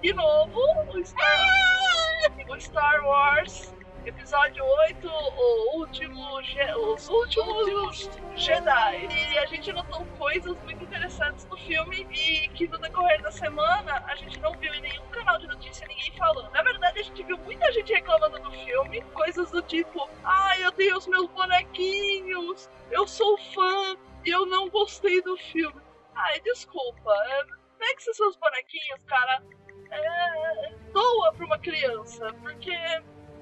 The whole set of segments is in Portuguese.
De novo o Star, o Star Wars Episódio 8, o último, os últimos Jedi. E a gente notou coisas muito interessantes no filme e que no decorrer da semana a gente não viu em nenhum canal de notícia ninguém falando. Na verdade, a gente viu muita gente reclamando do filme, coisas do tipo: ai, eu tenho os meus bonequinhos, eu sou fã e eu não gostei do filme. Ai, desculpa, é, pegue esses seus bonequinhos, cara, é, doa pra uma criança, porque.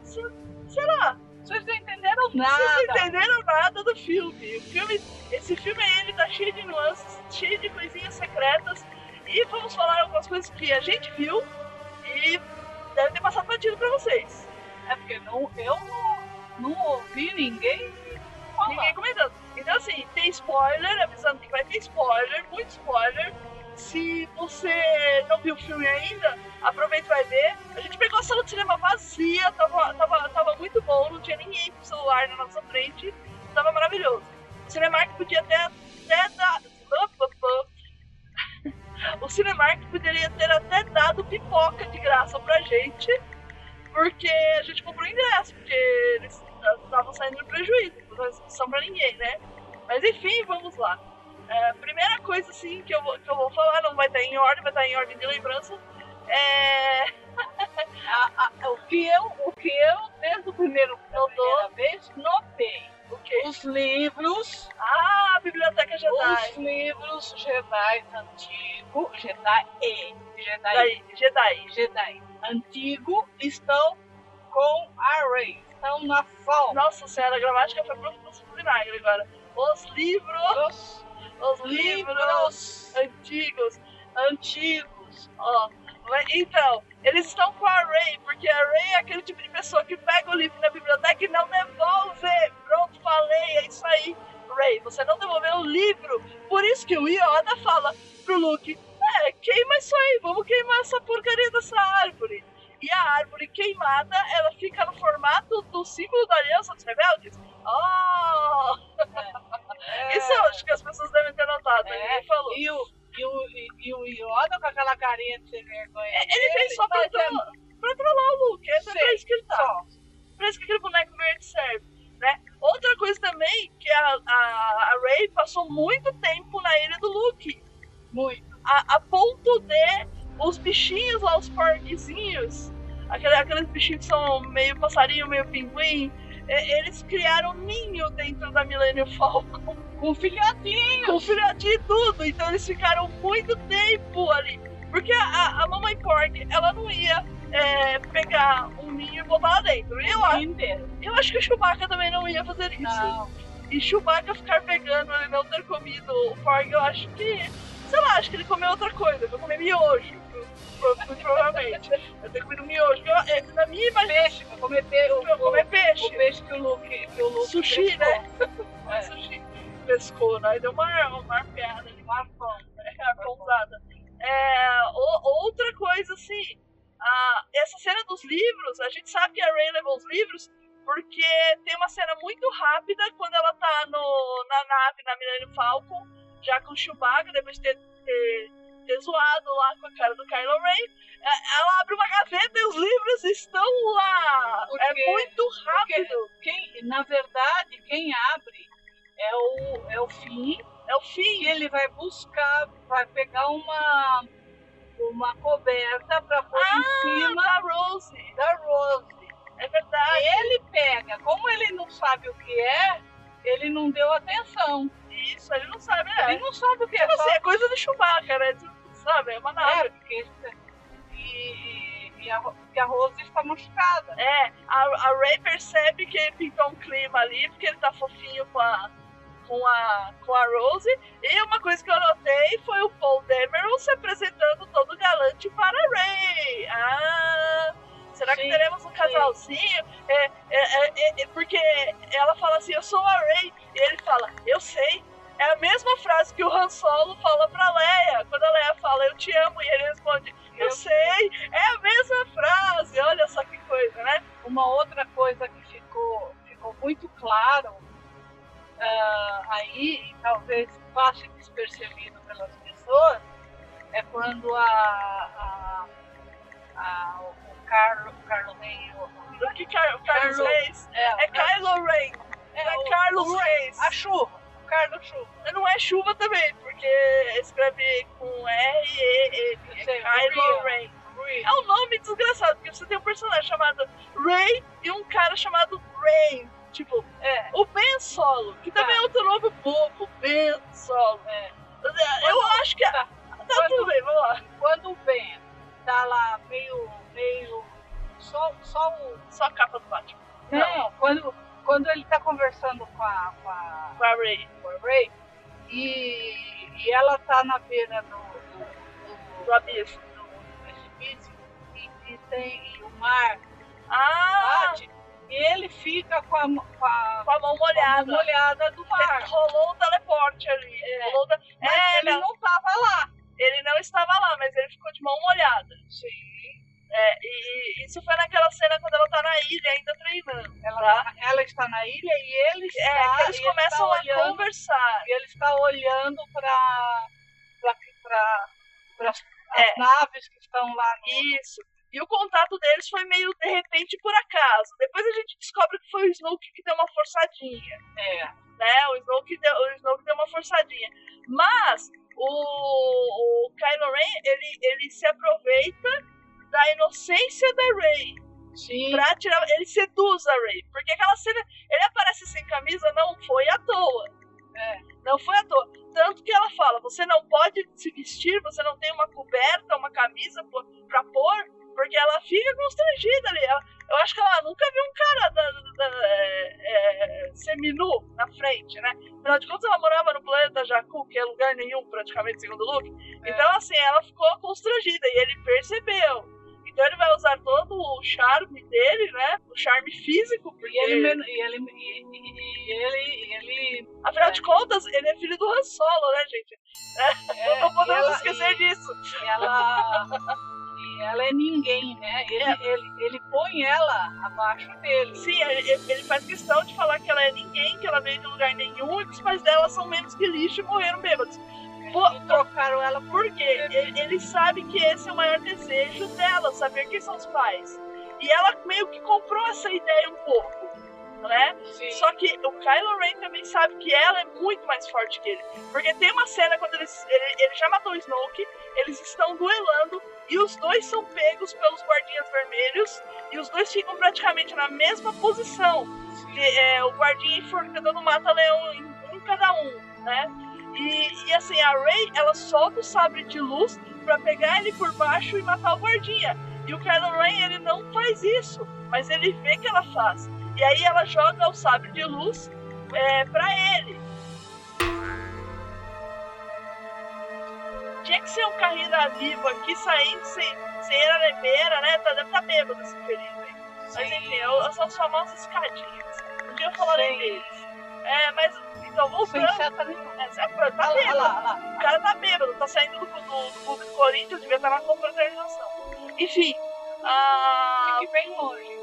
se- Será? Vocês não entenderam Vocês não nada. entenderam nada do filme. O filme. Esse filme ele tá cheio de nuances, cheio de coisinhas secretas. E vamos falar algumas coisas que a gente viu e deve ter passado batido pra vocês. É porque não, eu não, não ouvi ninguém falar. Ninguém comentando. Então assim, tem spoiler, avisando que vai ter spoiler, muito spoiler. Se você não viu o filme ainda, aproveita e vai ver. A gente pegou a sala de cinema vazia, tava, tava, tava muito bom, não tinha ninguém com celular na nossa frente, tava maravilhoso. O Cinemark podia até, até dar. O Cinemark poderia ter até dado pipoca de graça pra gente, porque a gente comprou ingresso, porque eles estavam saindo no prejuízo, não é são pra ninguém, né? Mas enfim, vamos lá. É, primeira coisa assim que eu, vou, que eu vou falar, não vai estar em ordem, vai estar em ordem de lembrança. É. A- a- o, que eu, o que eu, desde o primeiro, da primeira vez, notei. Os livros, Ah, a Biblioteca Jedi. os livros Jedi antigo, Jedi E, Jedi, Jedi. Jedi antigo estão com a Rey, estão na falta. Nossa senhora, a gramática foi pro vinagre agora. Os livros, Os os livros antigos. antigos. Ó, então, eles estão com a Ray, porque a Ray é aquele tipo de pessoa que pega o livro na biblioteca e não devolve. Pronto, falei, é isso aí. Ray, você não devolveu o livro. Por isso que o Yoda fala pro Luke: É, queima isso aí, vamos queimar essa porcaria dessa árvore. E a árvore queimada, ela fica no formato do símbolo da Aliança dos Rebeldes. Oh! É, Isso eu acho que as pessoas devem ter notado. É. Ninguém falou. E o, e, o, e, e o Yoda com aquela carinha de sem vergonha. Ele fez só pra, mas é trollar, pra trollar o Luke. É pra isso que ele tá. Pra isso que aquele boneco verde serve, né? Outra coisa também, que a, a, a Ray passou muito tempo na ilha do Luke. Muito. A, a ponto de os bichinhos lá, os porquezinhos, aquele, aqueles bichinhos que são meio passarinho, meio pinguim, eles criaram um ninho dentro da Millennium Falcon. Com filhotinho. Com filhotinho e tudo. Então eles ficaram muito tempo ali. Porque a, a mamãe pork, ela não ia é, pegar um ninho e botar lá dentro. Eu, acho- inteiro. eu acho que o Chewbacca também não ia fazer isso. Não. E Chewbacca ficar pegando ele não ter comido o pork, eu acho que. Sei lá, acho que ele comeu outra coisa. Vai comer miojo. Muito provavelmente. Eu ter comido miojo. Eu, é, na minha imaginação, Peixe, comer, pe o, eu comer o, peixe. o peixe que o Luke, que o Luke Sushi, pescou. né? É. Pescou, né? Deu uma, uma arpeada ali. Uma fome. É, arponzada. É, o- outra coisa, assim, a- essa cena dos livros, a gente sabe que a Ray levou os livros porque tem uma cena muito rápida quando ela tá no, na nave, na Millennium Falcon, já com o Chewbacca, depois de ter, ter, ter zoado lá com a cara do Kylo Ren. É, Ela abre uma gaveta e os livros estão lá. Porque- é muito rápido. Quem, na verdade, quem abre é o, é o fim É o fim. e ele vai buscar, vai pegar uma, uma coberta para pôr Ah, em cima da Rose. da Rose. É verdade. Ele pega, como ele não sabe o que é, ele não deu atenção. Isso, ele não sabe, né? Ele não sabe o que é, Tipo assim, é coisa de Schumacher, né? Sabe? É uma é, nave. porque e, e a, porque a Rose está machucada. É, a, a Ray percebe que ele pintou um clima ali, porque ele tá fofinho com a, com a, com a Rose. E uma coisa que eu notei foi o Paul Dameron se apresentando todo galante para a Ray. Ah, será que Sim, teremos um casalzinho? É, é, é, é, porque ela fala assim, eu sou a Ray. E ele fala, eu sei. É a mesma frase que o Han Solo fala pra Leia. Quando a Leia fala, eu te amo, e ele responde, eu, Eu sei. É a mesma frase. Olha só que coisa, né? Uma outra coisa que ficou, ficou muito claro ah, aí, e talvez passe despercebido pelas pessoas, é quando a, a, a- o Carlo, o Carlo Rey, o- que Car Carlos Carlo- Reis? é, É Ren. é, Não é o- Carlos o- Reis. a chuva, o Carlos Chuva. Não é chuva também, porque escreve com R E. Eu É sei. Ren. É um nome desgraçado, porque você tem um personagem chamado Ray e um cara chamado Rain. Tipo, É, o Ben Solo, que também Tá. é outro nome bobo, Ben Solo. é. Eu acho que. Tá. Tá tudo bem, vamos lá. Quando o Ben tá lá meio, meio, só, só o... Só a capa do Batman. Não, quando, quando ele tá conversando com a, com a Com a Ray. com a Ray, e, e ela tá na beira do, do, Do abismo. do, do precipício e, e tem e o mar Ah! bate, e ele fica com a, com a, Com a mão com a molhada. mão molhada do mar. Rolou o teleporte ali. É. Rolou da- Mas É, ele não, não tava lá. ele não estava lá, mas ele ficou de mão molhada. Sim. É, e isso foi naquela cena quando ela tá na ilha ainda treinando. Ela, Tá. ela está na ilha e ele está, É, que eles ele começam está a olhando, conversar. e ele está olhando para para as É. naves que estão lá no, Isso. E o contato deles foi meio de repente por acaso. Depois a gente descobre que foi o Snoke que deu uma forçadinha. é, né? O Snoke deu, o Snoke deu uma forçadinha. Mas o, o Kylo Ren, ele, ele se aproveita da inocência da Rey sim, pra tirar... Ele seduz a Rey. Porque aquela cena... Ele aparece sem camisa, não foi à toa. É. Não foi à toa. Tanto que ela fala, você não pode se vestir, você não tem uma coberta, uma camisa pra pôr, porque ela fica constrangida ali. Ela- eu acho que ela nunca viu um cara da, da- é, é, seminu na frente, né? Afinal de contas, ela morava no planeta Jakku, que é lugar nenhum, praticamente, segundo o Luke. É. Então, assim, ela ficou constrangida e ele percebeu. Então, ele vai usar todo o charme dele, né? O charme físico, porque... E ele, e ele, e, ele, ele Afinal de contas, ele é filho do Han Solo, né, gente? é, Não podemos ela- esquecer e- disso. e ela, ela é ninguém, né? Ele, É. ele, ele põe ela abaixo dele. Sim, ele, ele faz questão de falar que ela é ninguém, que ela veio de lugar nenhum e que os pais dela são menos que lixo e morreram bêbados. Pô, trocaram ela por quê? Ele, ele sabe que esse é o maior desejo dela, saber quem são os pais. E ela meio que comprou essa ideia um pouco, né? Só que o Kylo Ren também sabe que ela é muito mais forte que ele. Porque tem uma cena quando eles, ele, ele já matou o Snoke, eles estão duelando e os dois são pegos pelos guardinhas vermelhos e os dois ficam praticamente na mesma posição. Que, é, o guardinha enforcando mata-leão em um cada um, né? E, e assim, a Rey, ela solta o sabre de luz pra pegar ele por baixo e matar o guardinha. E o Kylo Ren, ele não faz isso, mas ele vê que ela faz. E aí ela joga o sabre de luz é, pra ele. Tinha que ser um carrinho da Vivo aqui saindo sem, sem ararebeira, né? Tá, deve estar tá bêbado esse feliz aí. Mas enfim, eu- são as famosas escadinhas. Um dia eu falarei Sim. deles. É, mas então voltando. nenhuma. É, tá olha bêbado. lá, olha lá. O cara tá bêbado, tá saindo do, do, do clube do Corinthians, devia estar na confraternização. Enfim. Ah, Fique bem longe.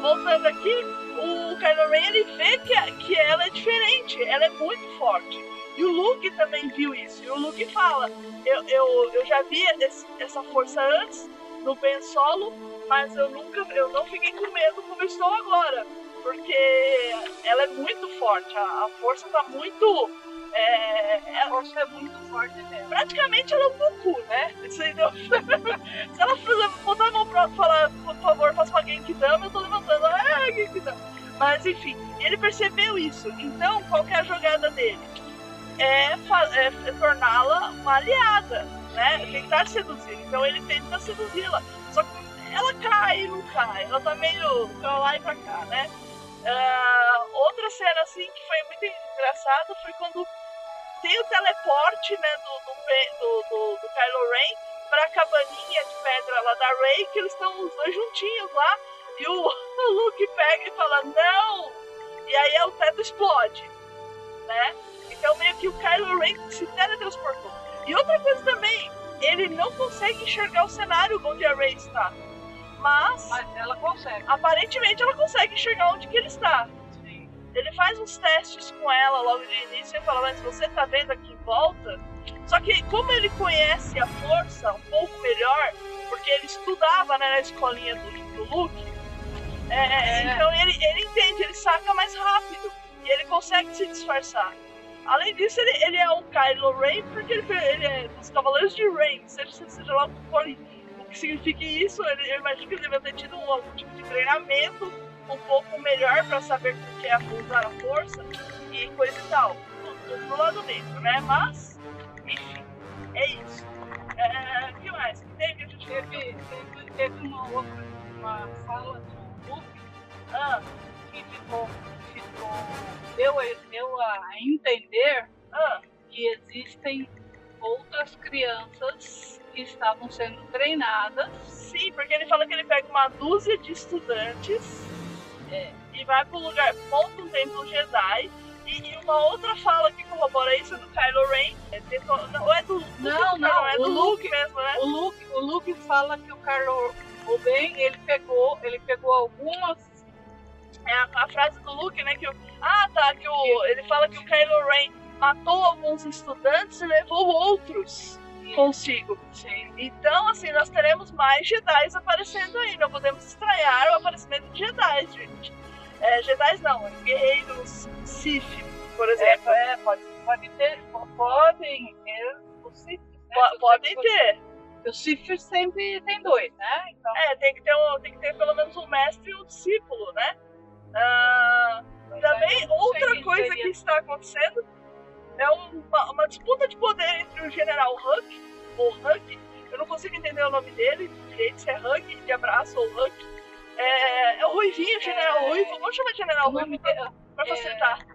voltando aqui, o Kylo Ren ele vê que, que ela é diferente, ela é muito forte. E o Luke também viu isso. E o Luke fala: Eu, eu, eu já vi esse- essa força antes no Ben Solo, mas eu nunca eu não fiquei com medo como estou agora. Porque ela é muito forte, a, a força tá muito. É, A é- força é muito forte dela. praticamente ela é um Goku, né? Se ela botar a mão e falar, por favor, faça uma Genkidama, eu tô levantando. Ah, Genkidama. Mas enfim, ele percebeu isso. Então, qual é a jogada dele? É, é- torná-la uma aliada, né? Tentar seduzir. Então ele tenta seduzi-la. Só que ela cai e não cai.Ela tá meio pra lá e pra cá, né? Ah, outra cena assim que foi muito engraçada foi quando tem o teleporte né, do, do, do, do Kylo Ren pra cabaninha de pedra lá da Rey, que eles estão os dois juntinhos lá, e o, o Luke pega e fala, não! E aí o teto explode, né? Então meio que o Kylo Ren se teletransportou. E outra coisa também, ele não consegue enxergar o cenário onde a Rey está. Mas, Mas ela consegue. aparentemente ela consegue enxergar onde que ele está. Sim. Ele faz uns testes com ela logo de início e fala, mas você tá vendo aqui em volta? Só que como ele conhece a força um pouco melhor, porque ele estudava né, na escolinha do, do Luke, é, É. então ele, ele entende, ele saca mais rápido e ele consegue se disfarçar. Além disso, ele, ele é um Kylo Ren porque ele, ele é dos Cavaleiros de Ren, seja, seja lá o que for o que significa isso, ele, eu imagino que ele deve ter tido um, algum tipo de treinamento um pouco melhor para saber o que é usar a força e coisa e tal. Do, do lado negro, né? Mas, enfim, é isso. É, o que mais? Gente Teve, teve, teve uma outra uma fala Ah, que ficou, ficou deu, a- deu a entender ah, que existem outras crianças que estavam sendo treinadas sim, porque ele fala que ele pega uma dúzia de estudantes é, e vai pro lugar, monta um templo Jedi. E, e uma outra fala que corrobora isso é do Kylo Ren. É, tentou- não, ou é do Não, não, é do Luke- Luke mesmo, né? O Luke, o Luke fala que o Carlo o Ben, ele pegou, ele pegou algumas É a, a frase do Luke, né? Que o, ah, tá. Que o, ele fala que o Kylo Ren matou alguns estudantes e levou outros consigo. Sim. Então, assim, nós teremos mais Jedi aparecendo aí. Não podemos estranhar o aparecimento de Jedi, gente. É, Jedi não, é guerreiros Sith, por exemplo. É, é, pode, pode ter, podem ter os Sith, né? Po- podem ter. Os Sith sempre tem dois, né? Então, É, tem que ter, um, tem que ter pelo menos um mestre e um discípulo, né? Ah, também, outra coisa que está acontecendo é uma, uma disputa de poder entre o General Huck, ou Huck, eu não consigo entender o nome dele direito, se é Huck de abraço ou Huck. É, é o Ruivinho, o General É. Ruivo, vamos chamar de General Ruivo pra, pra é- facilitar.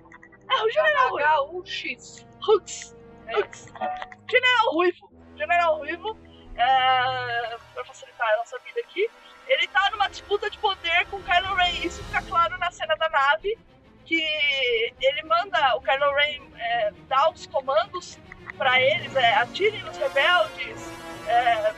É o General Ruivo. H-U-X. Hux. É. Hux. General Ruivo. General Ruivo, é, pra facilitar a nossa vida aqui, ele tá numa disputa de poder com o Kylo Ren. Isso fica claro na cena da nave, que ele manda o Kylo Ren é, dar os comandos pra eles, é, atirem nos rebeldes, é,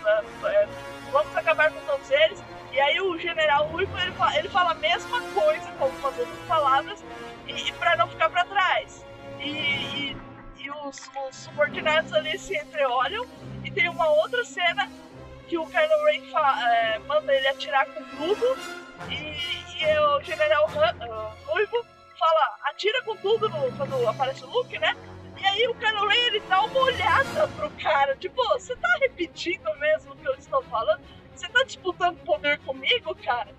é, vamos acabar com todos eles. E aí o General Ruivo, ele fala, ele fala a mesma coisa, com algumas outras palavras, e, e pra não ficar pra trás. E, e, e os, os subordinados ali se entreolham, e tem uma outra cena que o Kylo Ren é, manda ele atirar com tudo, e, e o General Ru- ah, Ruivo fala, atira com tudo no- quando aparece o Luke, né? E aí o Kylo Ren ele dá uma olhada pro cara, tipo, você tá repetindo mesmo o que eu estou falando? Você tá disputando poder comigo, cara?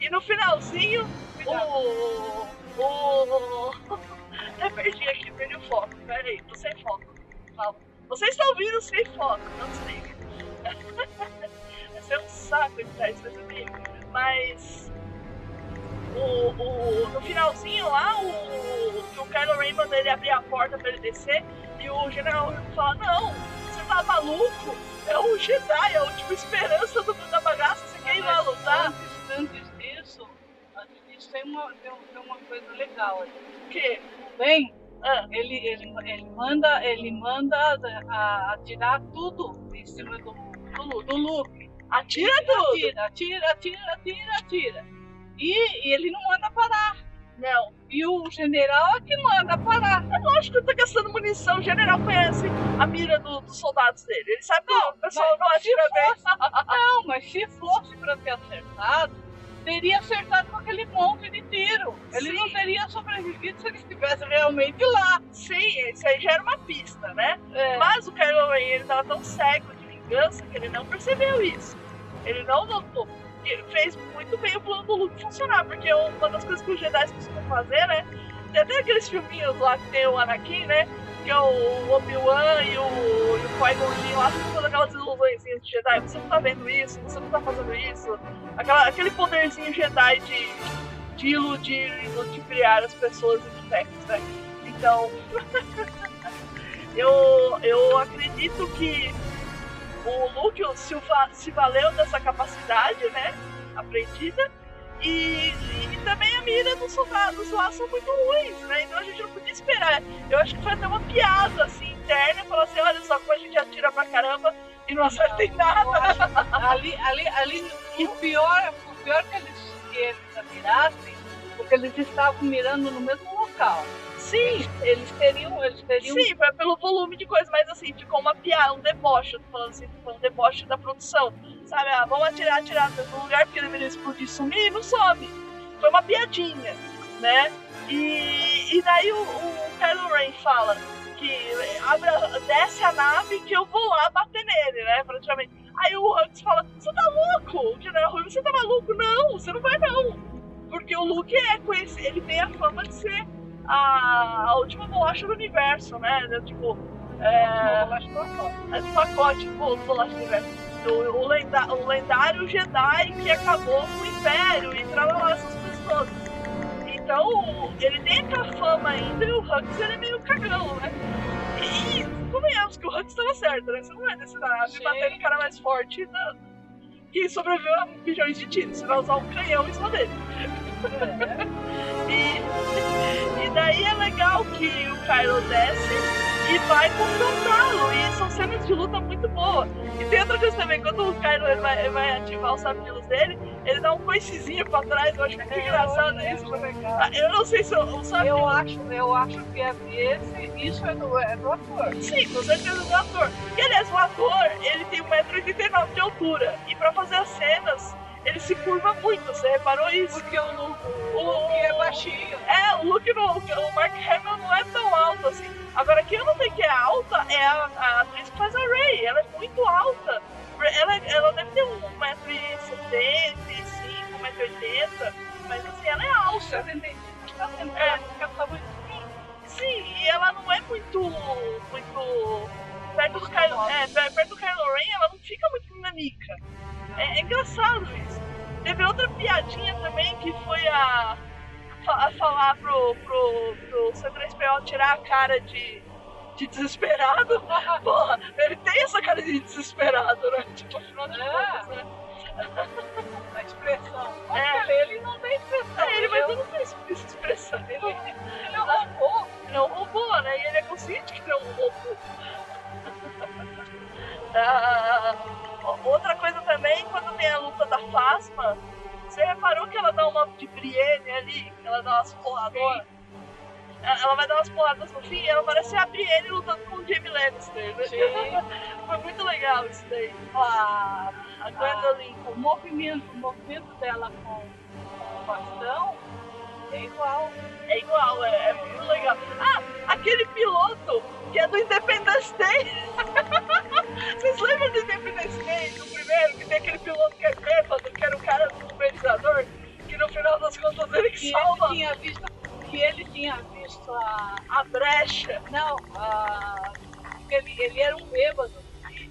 E no finalzinho, o. O. Até perdi aqui, perdi o foco. Pera aí, tô sem foco. Calma. Vocês estão ouvindo sem foco, não desliga. Vai ser um saco editar isso vídeo. Mas. O, o, no finalzinho lá, o, que o Kylo Ren manda ele abrir a porta pra ele descer. E o General fala: Não, você tá maluco? É o Jedi, é a última esperança do, da bagaça. Você quer ir lá lutar? Antes, antes disso, antes disso tem uma, tem, tem uma coisa legal aí. O quê? O Ben, Ah, ele, ele, ele manda, ele manda a, atirar tudo em cima do, do, do Luke. atira tudo! Atira, atira, atira, atira, atira. E, e ele não manda parar. Não, E o general é que manda parar. é lógico que tá gastando munição. O general conhece a mira do- dos soldados dele. Ele sabe que o pessoal não atira se bem. fosse- Não, mas se fosse pra ter acertado, teria acertado com aquele monte de tiro. Ele Sim. não teria sobrevivido se ele estivesse realmente lá. Sim, isso aí já era uma pista, né? É. Mas o Ren, ele tava tão cego vingança que ele não percebeu isso. Ele não notou. E ele fez muito bem o plano do Luke funcionar, porque uma das coisas que os Jedi costumam fazer, né? Tem até aqueles filminhos lá que tem o Anakin, né? Que é o Obi-Wan e o, e o Qui-Gon lá, aquelas ilusões de Jedi. Você não tá vendo isso, você não tá fazendo isso. Aquela, aquele poderzinho Jedi de, de iludir ludibriar as pessoas e bonecos, né? Então, eu, eu acredito que o Luke se, se valeu dessa capacidade, né? Aprendida. E, e também a mira dos soldados lá são muito ruins, né? Então a gente não podia esperar. Eu acho que foi até uma piada assim interna, falar assim, olha só como a gente atira pra caramba e não acerta em nada. Acho- ali, ali, ali, o pior, o pior que eles, que eles atirassem, porque eles estavam mirando no mesmo local. Sim, Eles teriam, eles teriam sim, foi pelo volume de coisa, mas assim, ficou uma piada, um deboche, eu tô falando assim, foi um deboche da produção. Sabe, ah, vamos atirar, atirar no lugar porque deveria explodir sumir e não some. Foi uma piadinha, né? E, e daí o, o Kylo Ren fala que abre, a- desce a nave que eu vou lá bater nele, né? Praticamente. Aí o Hux fala, você tá louco? O General Rui, você tá maluco? Não, você não vai não. Porque o Luke é conhecido, ele tem a fama de ser a, a última bolacha do universo, né? Tipo, é, é do pacote pô, do bolacha do universo. O, o, lenda- o lendário Jedi que acabou com o Império e trabalhou essas coisas todas. Então, ele tem aquela fama ainda e o Hux ele é meio cagão, né? E convenhamos que o Hux estava certo, né? Você não vai descer na nave bater no cara mais forte da- que sobreviveu a milhões de tiros. Você vai usar um canhão em cima dele. E, e daí é legal que o Kylo desce e vai confrontá-lo. E são cenas de luta muito boas. E tem outra coisa também, quando o Kylo ele vai, ele vai ativar o sabre de luz dele, ele dá um coicezinho pra trás. Eu acho muito engraçado isso. Ah, Eu não sei se o, sabre Eu acho, eu acho que é esse, isso é do, é do ator. Sim, com certeza do ator. E aliás, o ator, ele tem 1,89m de altura. E pra fazer as cenas, ele se curva muito. Você reparou isso? Porque o Luke, o Luke é baixinho. É, o Luke no, o Mark Hamill não é tão alto assim. Agora, quem eu não sei que é alta é a, a atriz que faz a Ray. Ela é muito alta. Ela, ela deve ter 1,75m, 1,80m. Mas assim, ela é alta. 75, tá sendo É. tá muito Sim, e ela não é muito. muito. Perto do Kylo, é, per- perto do Kylo Ren, ela não piadinha também que foi a, a falar pro, pro, pro C3PO tirar a cara de, de desesperado. Porra, ele tem essa cara de desesperado, né? Tipo, afinal de É. contas, né? a expressão. Mas É. cara, ele não tem expressão. É, ele, mas ele, eu não tem essa expressão. Ele, ele é um robô. é um robô, né? E ele é consciente que ele é um robô. Ah, outra coisa também, quando tem a luta da Fasma, você reparou que ela dá uma de Brienne ali? Ela dá umas porradoras? Ela vai dar umas porradas no fim e ela parece a Brienne lutando com o Jamie Lannister, né? Foi muito legal isso daí. A, a Gwendolyn. O movimento, o movimento dela com, com o bastão é igual. É igual, é, é muito legal. Ah, aquele piloto que é do Independence Day. tinha visto a. a brecha. Não, a, porque ele, ele era um bêbado,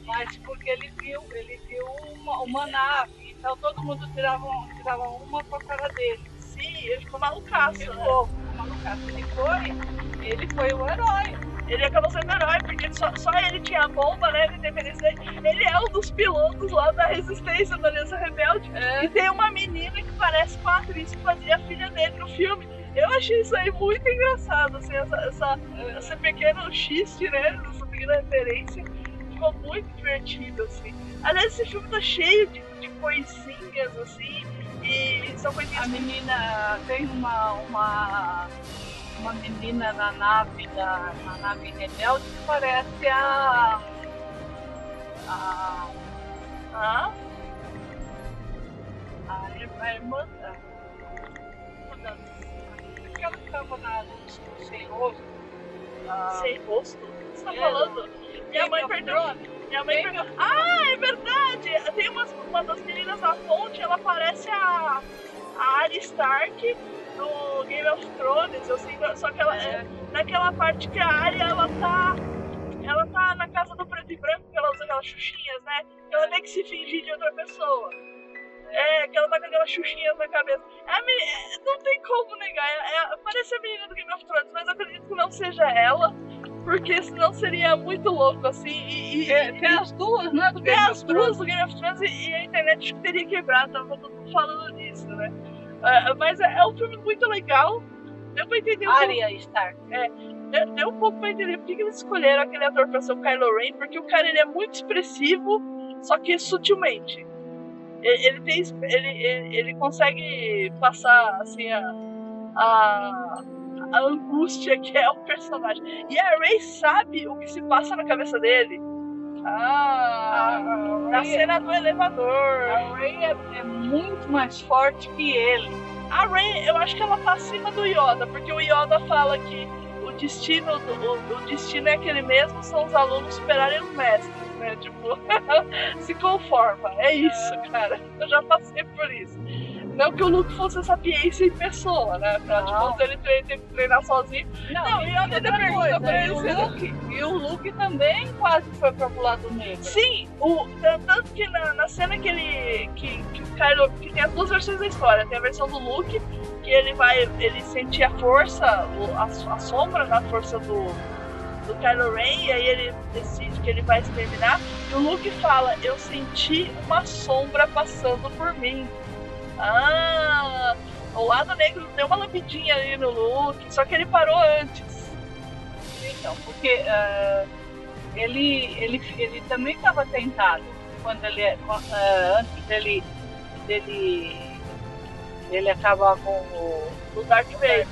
mas porque ele viu, ele viu uma, uma nave, então todo mundo tirava, tirava uma com a cara dele. Sim, ele ficou malucaço, né? Ficou malucaço. Ele foi, ele foi o herói. Ele acabou sendo herói, porque só, só ele tinha a bomba, né, Day. Ele é um dos pilotos lá da resistência da Aliança Rebelde. É. E tem uma menina que parece com a atriz que fazia a filha dele no filme. Eu achei isso aí muito engraçado, assim, essa, essa, esse pequeno xiste, né? Essa pequena referência. Ficou muito divertido, assim. Aliás, esse filme tá cheio de, de coisinhas, assim. E são coisinhas A menina tem uma, uma, uma menina na nave da na nave rebelde que parece a, a a, ir- a irmã da. Tava na luz sem rosto. a- Sem rosto? O que você tá É, falando? Minha mãe perdeu. Minha mãe perdeu. Ah, é verdade! Tem umas, uma das meninas na ponte, ela parece a, a Arya Stark do Game of Thrones, assim, só que ela é. naquela parte que a Arya ela tá. Ela tá na casa do preto e branco, que ela usa aquelas xuxinhas, né? Ela tem que se fingir de outra pessoa. É, que ela com aquelas xuxinhas na cabeça. É é, não tem como negar. É, é- parece a menina do Game of Thrones, mas eu acredito que não seja ela. Porque senão seria muito louco assim. E, e- É, tem as duas, né? Do tem Game as of Thrones. duas do Game of Thrones e, e a internet teria quebrado, tava todo mundo falando disso, né? É, mas é, é um filme muito legal. Deu pra entender um pouco Arya Stark. deu, deu um pouco pra entender por que que eles escolheram aquele ator pra ser o Kylo Ren, porque o cara ele é muito expressivo, só que sutilmente. Ele, tem, ele, ele, ele consegue passar assim a, a, a angústia que é o personagem. E a Rey sabe o que se passa na cabeça dele. Ah, na cena do elevador. A Rey é, é muito mais forte que ele. A Rey, eu acho que ela tá acima do Yoda, porque o Yoda fala que o destino, o, o destino é aquele mesmo, são os alunos superarem os mestres, né? Tipo, se conforma. É isso, cara. Eu já passei por isso. Não que o Luke fosse sapiência em pessoa, né? De Não. contas, ele tre- teve que treinar sozinho. Não, e outra outra pergunta pra e ele, o você- Luke, e o Luke também quase foi pro lado negro. Sim, o, tan- tanto que na, na cena que ele. Que, que o Kylo. Que tem as duas versões da história. Tem a versão do Luke, que ele vai. Ele sentir a força, a, a sombra da força do, do Kylo Ren, e aí ele decide que ele vai exterminar. E o Luke fala, eu senti uma sombra passando por mim. Ah! O lado negro deu uma lambidinha ali no Luke, só que ele parou antes. Então, porque ah, ele, ele, ele também estava tentado quando ele ah, antes dele, dele, dele acabar com o, o. Darth Vader.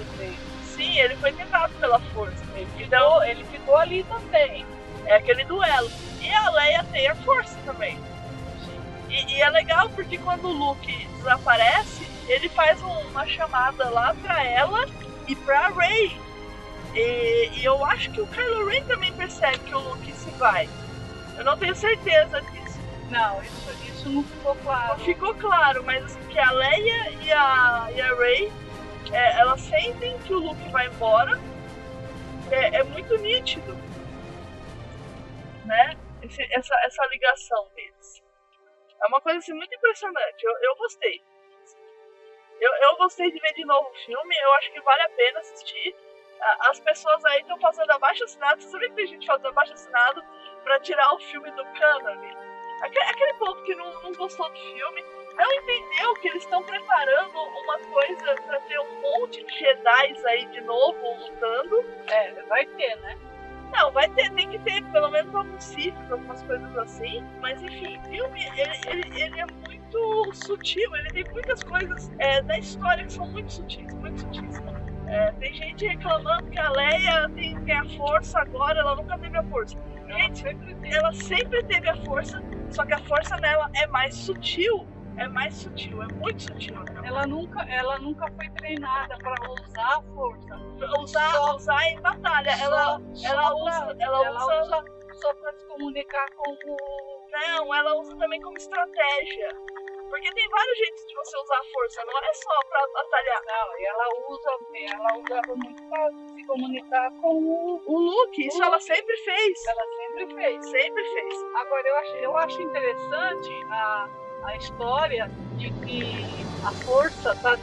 Sim, ele foi tentado pela força. Ele Então, ficou, ele ficou ali também. É aquele duelo. E a Leia tem a força também. E, e é legal porque quando o Luke desaparece, ele faz um- uma chamada lá pra ela e pra Rey. E, e eu acho que o Kylo Ren também percebe que o Luke se vai. Eu não tenho certeza disso. Não, isso, isso não ficou Não claro. ficou claro, mas assim, que a Leia e a, e a Rey, é, elas sentem que o Luke vai embora. É, é muito nítido. Né? Esse- essa, essa ligação deles. É uma coisa assim, muito impressionante. Eu, eu gostei. Eu, eu gostei de ver de novo o filme. Eu acho que vale a pena assistir. As pessoas aí estão fazendo abaixo assinado. Você sabe que tem gente fazendo abaixo assinado pra tirar o filme do cânone? Aquele, aquele povo que não, não gostou do filme não entendeu que eles estão preparando uma coisa pra ter um monte de Jedi aí de novo lutando. É, vai ter, né? Não, vai ter, tem que ter pelo menos alguns cifras, algumas coisas assim. Mas enfim, o filme ele, ele, ele é muito sutil, ele tem muitas coisas é, da história que são muito sutis, muito sutis. É, tem gente reclamando que a Leia tem, tem a força agora, ela nunca teve a força. Gente, ela sempre teve a força, só que a força nela é mais sutil. É mais sutil, é muito sutil. Ela nunca, ela nunca foi treinada para usar a força. Usar, Só- usar em batalha. Ela, Só- ela só usa- pra- ela usa- usa só para se comunicar com o. Não, ela usa também como estratégia. Porque tem vários jeitos de você usar a força, não é só pra batalhar. Não, e ela usa, ela usava muito para se comunicar com o. O Luke, isso ela sempre fez. Ela sempre fez. Sempre fez. Agora, eu acho, eu acho interessante a, a história de que a força tá,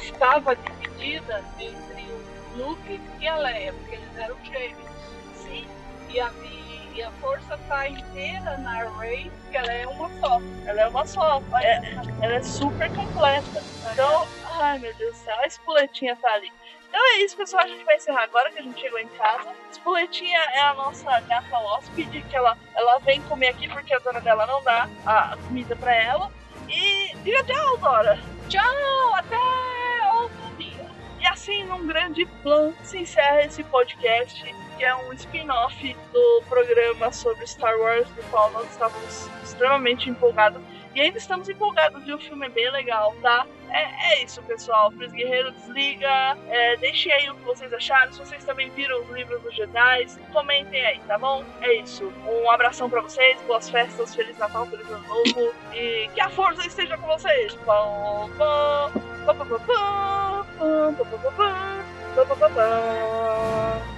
estava dividida entre o Luke e a Leia, porque eles eram gêmeos. Sim. E a, e, a força está inteira na Rey, que ela é uma só. Ela é uma só. É- ela é super completa. Então, ai meu Deus do céu, a espoletinha tá ali. Então é isso, pessoal. A gente vai encerrar agora que a gente chegou em casa. Espoletinha é a nossa gata hóspede, que ela, ela vem comer aqui porque a dona dela não dá a comida pra ela. E diga tchau, Dora. Tchau, até outro dia. E assim, num grande plano, se encerra esse podcast, que é um spin-off do programa sobre Star Wars, do qual nós estávamos extremamente empolgados E ainda estamos empolgados, viu? O filme é bem legal, tá? É, é isso, pessoal. Pris Guerreiro desliga. É, deixem aí o que vocês acharam. Se vocês também viram os livros dos Jedi, comentem aí, tá bom? É isso. Um abração para vocês, boas festas, Feliz Natal, Feliz Ano Novo. E que a força esteja com vocês. Pão, pão, pão, pão, pão, pão, pão, pão, pão, pão, pão, pão.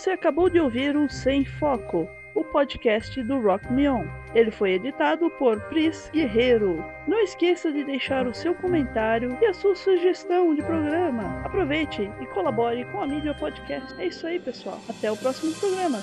Você acabou de ouvir o Sem Foco, o podcast do Rock Me On. Ele foi editado por Pris Guerreiro. Não esqueça de deixar o seu comentário e a sua sugestão de programa. Aproveite e colabore com a mídia podcast. É isso aí, pessoal. Até o próximo programa.